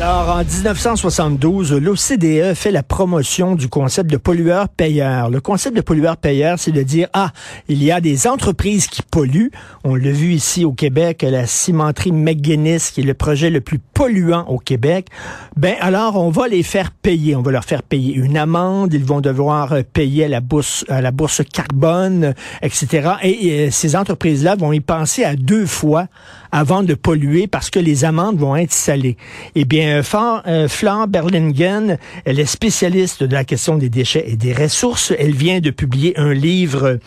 Alors, en 1972, l'OCDE fait la promotion du concept de pollueur-payeur. Le concept de pollueur-payeur, c'est de dire, ah, il y a des entreprises qui polluent. On l'a vu ici au Québec, la cimenterie McGuinness, qui est le projet le plus polluant au Québec. Ben, alors, on va les faire payer. On va leur faire payer une amende. Ils vont devoir payer à la bourse, la bourse carbone, etc. Et, et ces entreprises-là vont y penser à deux fois avant de polluer parce que les amendes vont être salées. Eh bien, euh, Fleur Berlingen, elle est spécialiste de la question des déchets et des ressources. Elle vient de publier un livre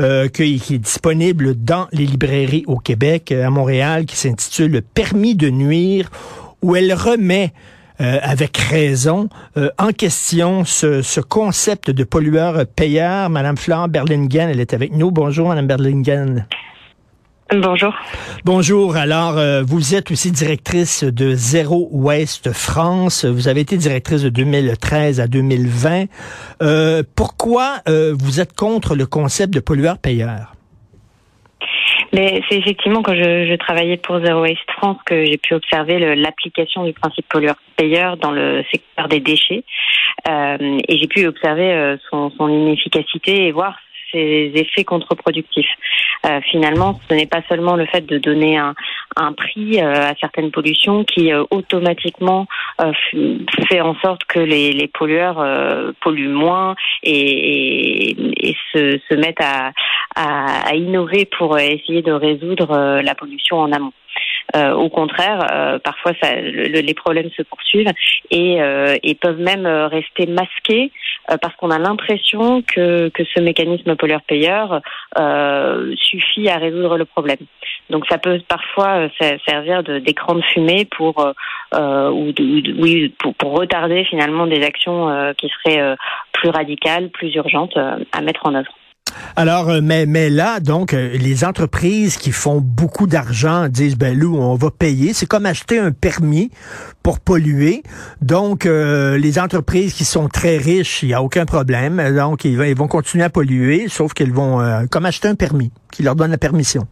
euh, qui, est disponible dans les librairies au Québec, à Montréal, qui s'intitule Permis de nuire, où elle remet euh, avec raison, euh, en question ce, ce, concept de pollueur-payeur. Madame Fleur Berlingen, elle est avec nous. Bonjour, Madame Berlingen. Bonjour. Bonjour. Alors, euh, vous êtes aussi directrice de Zéro Ouest France. Vous avez été directrice de 2013 à 2020. Euh, pourquoi euh, vous êtes contre le concept de pollueur-payeur? Mais c'est effectivement quand je, je, travaillais pour Zero Waste France que j'ai pu observer l'application du principe pollueur-payeur dans le secteur des déchets. Euh, et j'ai pu observer son, son inefficacité et voir ses effets contre-productifs. Euh, finalement, ce n'est pas seulement le fait de donner un, prix euh, à certaines pollutions qui euh, automatiquement fait en sorte que les, pollueurs polluent moins et, se, mettent à, innover pour essayer de résoudre la pollution en amont. Euh, au contraire, euh, parfois les problèmes se poursuivent et, euh, peuvent même rester masqués parce qu'on a l'impression que, que ce mécanisme pollueur-payeur suffit à résoudre le problème. Donc ça peut parfois servir d'écran de, fumée pour, ou de, oui, pour, retarder finalement des actions qui seraient plus radicales, plus urgentes à mettre en œuvre. Alors, euh, mais, là, donc, euh, les entreprises qui font beaucoup d'argent disent, ben, nous, on va payer. C'est comme acheter un permis pour polluer. Donc, euh, les entreprises qui sont très riches, il n'y a aucun problème. Donc, ils, vont continuer à polluer, sauf qu'ils vont, comme acheter un permis, qui leur donne la permission.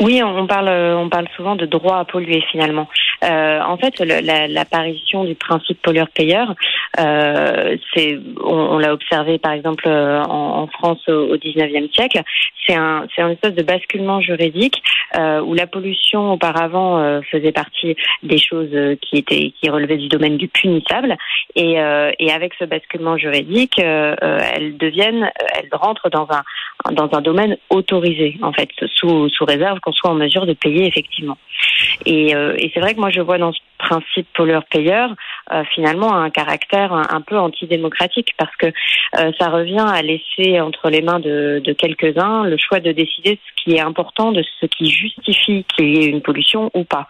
Oui, on parle, on parle souvent de droit à polluer finalement. Euh, en fait, l'apparition du principe pollueur-payeur, euh, c'est, on, l'a observé par exemple euh, en, en France au, au 19e siècle. C'est un, un espèce de basculement juridique euh, où la pollution auparavant euh, faisait partie des choses qui étaient, qui relevaient du domaine du punissable, et, et avec ce basculement juridique, elles deviennent, elles rentrent dans un dans un domaine autorisé en fait, sous sous réserve qu'on soit en mesure de payer effectivement. Et, et c'est vrai que moi je vois dans ce principe pollueur-payeur euh, finalement un caractère un, un peu antidémocratique parce que euh, ça revient à laisser entre les mains de, de quelques-uns le choix de décider ce qui est important, de ce qui justifie qu'il y ait une pollution ou pas.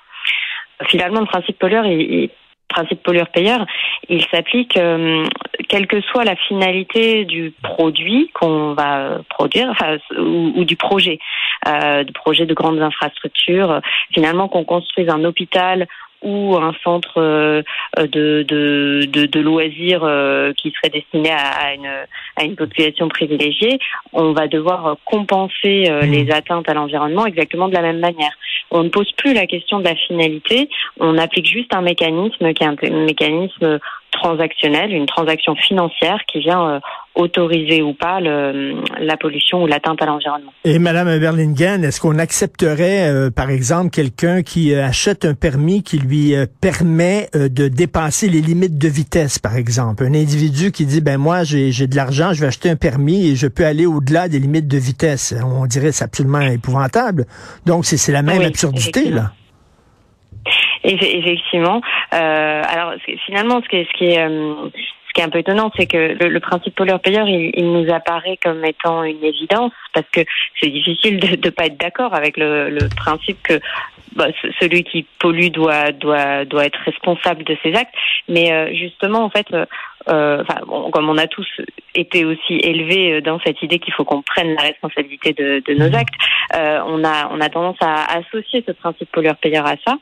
Finalement, le principe pollueur, il, il principe pollueur-payeur, il s'applique euh, quelle que soit la finalité du produit qu'on va produire enfin, ou, ou, du projet, euh, de projet de grandes infrastructures. Finalement, qu'on construise un hôpital ou un centre euh, de, de, de, de loisirs euh, qui serait destiné à, une, à une population privilégiée, on va devoir compenser euh, mmh. les atteintes à l'environnement exactement de la même manière. On ne pose plus la question de la finalité, on applique juste un mécanisme qui est un mécanisme transactionnel, une transaction financière qui vient autoriser ou pas le, la pollution ou l'atteinte à l'environnement. Et Madame Berlingen, est-ce qu'on accepterait, euh, par exemple, quelqu'un qui euh, achète un permis qui lui euh, permet de dépasser les limites de vitesse, par exemple, un individu qui dit ben moi j'ai de l'argent, je vais acheter un permis et je peux aller au-delà des limites de vitesse. On dirait c'est absolument épouvantable. Donc c'est la même oui, absurdité là. Effectivement. Euh, alors finalement, ce qui est, ce qui est euh, ce qui est un peu étonnant, c'est que le, principe pollueur-payeur, il, nous apparaît comme étant une évidence, parce que c'est difficile de ne pas être d'accord avec le, principe que bah, celui qui pollue doit, doit, doit être responsable de ses actes. Mais euh, justement, en fait, euh, bon, comme on a tous été aussi élevé dans cette idée qu'il faut qu'on prenne la responsabilité de, de nos actes. Euh, on a on a tendance à associer ce principe pollueur-payeur à ça,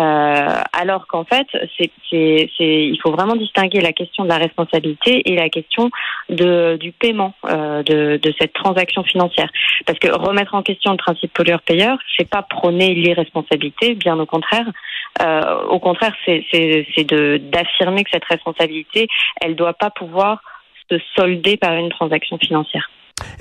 euh, alors qu'en fait, c'est c'est il faut vraiment distinguer la question de la responsabilité et la question de du paiement euh, de de cette transaction financière. Parce que remettre en question le principe pollueur-payeur, c'est pas prôner l'irresponsabilité, bien au contraire. Euh, au contraire, c'est c'est de d'affirmer que cette responsabilité, elle doit pas pouvoir se solder par une transaction financière.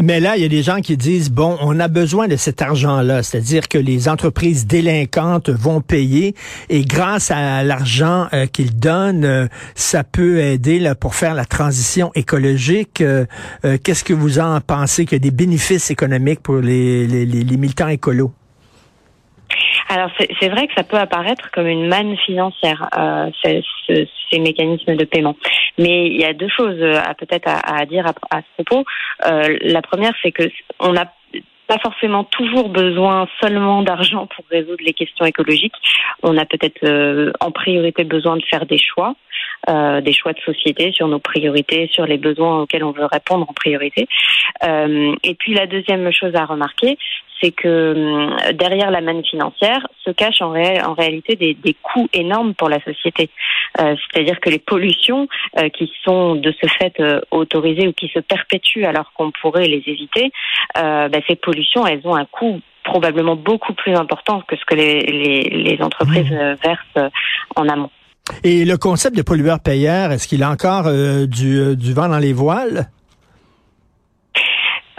Mais là, il y a des gens qui disent, bon, on a besoin de cet argent-là, c'est-à-dire que les entreprises délinquantes vont payer et grâce à l'argent euh, qu'ils donnent, euh, ça peut aider là, pour faire la transition écologique. Euh, qu'est-ce que vous en pensez qu'il y a des bénéfices économiques pour les, les, les militants écolos? Alors c'est vrai que ça peut apparaître comme une manne financière, euh, ces, ces, mécanismes de paiement. Mais il y a deux choses à peut-être à, dire à, ce propos. Euh, la première, c'est que on n'a pas forcément toujours besoin seulement d'argent pour résoudre les questions écologiques. On a peut-être euh, en priorité besoin de faire des choix, euh, des choix de société sur nos priorités, sur les besoins auxquels on veut répondre en priorité. Euh, et puis la deuxième chose à remarquer, c'est que hum, derrière la manne financière se cachent en, en réalité des, des, coûts énormes pour la société. Euh, C'est-à-dire que les pollutions euh, qui sont de ce fait euh, autorisées ou qui se perpétuent alors qu'on pourrait les éviter, euh, bah, ces pollutions, elles ont un coût probablement beaucoup plus important que ce que les, les, les entreprises mmh. versent en amont. Et le concept de pollueur-payeur, est-ce qu'il a encore du, du vent dans les voiles?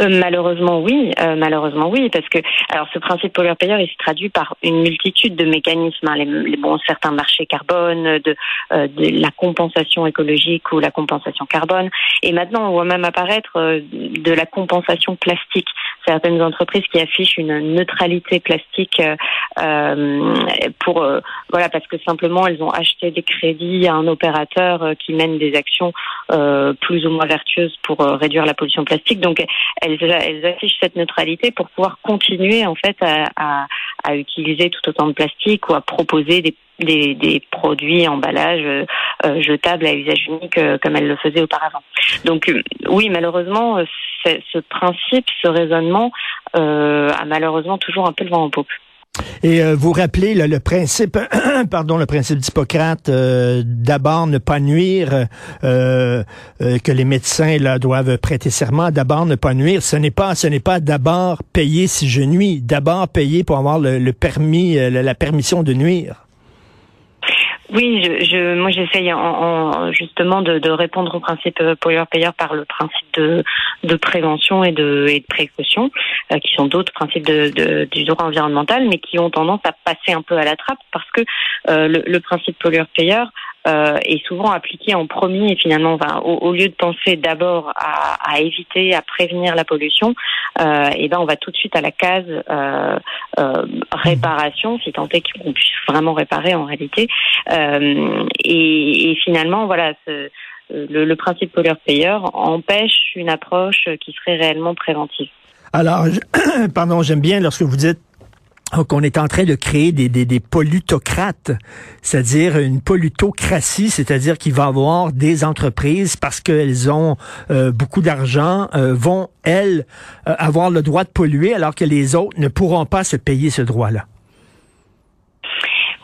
Euh, malheureusement oui, euh, malheureusement oui, parce que alors ce principe pollueur-payeur il se traduit par une multitude de mécanismes, hein, les, bon certains marchés carbone, de, euh, de, la compensation écologique ou la compensation carbone, et maintenant on voit même apparaître de la compensation plastique. Certaines entreprises qui affichent une neutralité plastique pour voilà parce que simplement elles ont acheté des crédits à un opérateur qui mène des actions plus ou moins vertueuses pour réduire la pollution plastique. Donc elles, affichent cette neutralité pour pouvoir continuer en fait à, utiliser tout autant de plastique ou à proposer des, des, produits emballages euh, jetables à usage unique euh, comme elles le faisaient auparavant. Donc euh, oui, malheureusement, ce principe, ce raisonnement a malheureusement toujours un peu le vent en poupe. Et euh, vous rappelez le principe, pardon, le principe d'Hippocrate, euh, d'abord ne pas nuire, euh, que les médecins là doivent prêter serment, d'abord ne pas nuire. Ce n'est pas, ce n'est pas d'abord payer si je nuis, d'abord payer pour avoir le, permis, la permission de nuire. Oui, je, je moi j'essaye en, justement de, de, répondre au principe euh, pollueur-payeur par le principe de, de prévention et de, et de précaution, euh, qui sont d'autres principes de, de, du droit environnemental, mais qui ont tendance à passer un peu à la trappe parce que euh, le, le, principe pollueur-payeur euh, est souvent appliqué en premier et finalement au, lieu de penser d'abord à, à, éviter, à prévenir la pollution, euh, et ben on va tout de suite à la case euh, euh réparation, si tant est qu'on puisse vraiment réparer en réalité. Euh, et, et, finalement voilà. Ce, le, le, principe pollueur-payeur empêche une approche qui serait réellement préventive. Alors, pardon, j'aime bien lorsque vous dites qu'on est en train de créer des, des, des pollutocrates, c'est-à-dire une pollutocratie, c'est-à-dire qu'il va y avoir des entreprises parce qu'elles ont euh, beaucoup d'argent, euh, vont, elles, euh, avoir le droit de polluer alors que les autres ne pourront pas se payer ce droit-là.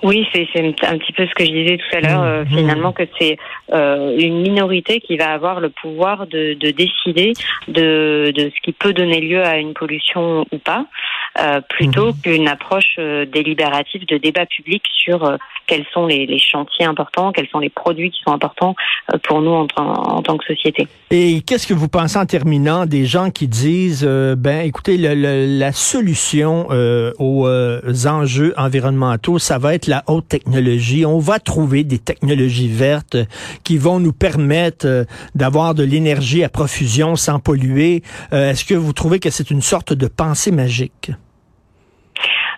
Oui, c'est un petit peu ce que je disais tout à l'heure, mmh, mmh. finalement, que c'est une minorité qui va avoir le pouvoir de, de décider de, de, ce qui peut donner lieu à une pollution ou pas. Euh, plutôt mhm. qu'une approche euh, délibérative de débat public sur euh, quels sont les, les, chantiers importants, quels sont les produits qui sont importants pour nous en, en, tant que société. Et qu'est-ce que vous pensez en terminant des gens qui disent, ben écoutez, le, la solution aux enjeux environnementaux, ça va être la haute technologie. On va trouver des technologies vertes qui vont nous permettre d'avoir de l'énergie à profusion sans polluer. Est-ce que vous trouvez que c'est une sorte de pensée magique?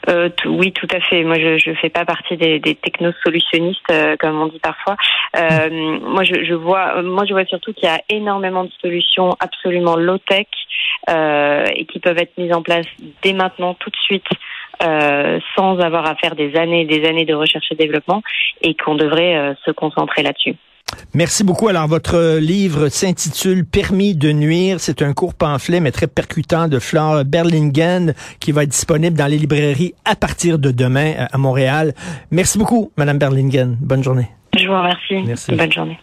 Euh, oui, tout à fait. Moi, je ne fais pas partie des, technosolutionnistes, euh, comme on dit parfois. Euh, moi, je, je, vois, moi, je vois surtout qu'il y a énormément de solutions absolument low tech euh, et qui peuvent être mises en place dès maintenant, tout de suite, sans avoir à faire des années et des années de recherche et développement, et qu'on devrait se concentrer là-dessus. Merci beaucoup. Alors, votre livre s'intitule Permis de nuire. C'est un court pamphlet, mais très percutant de Flore Berlingen qui va être disponible dans les librairies à partir de demain à Montréal. Merci beaucoup, Madame Berlingen. Bonne journée. Je vous remercie. Merci. Bonne journée.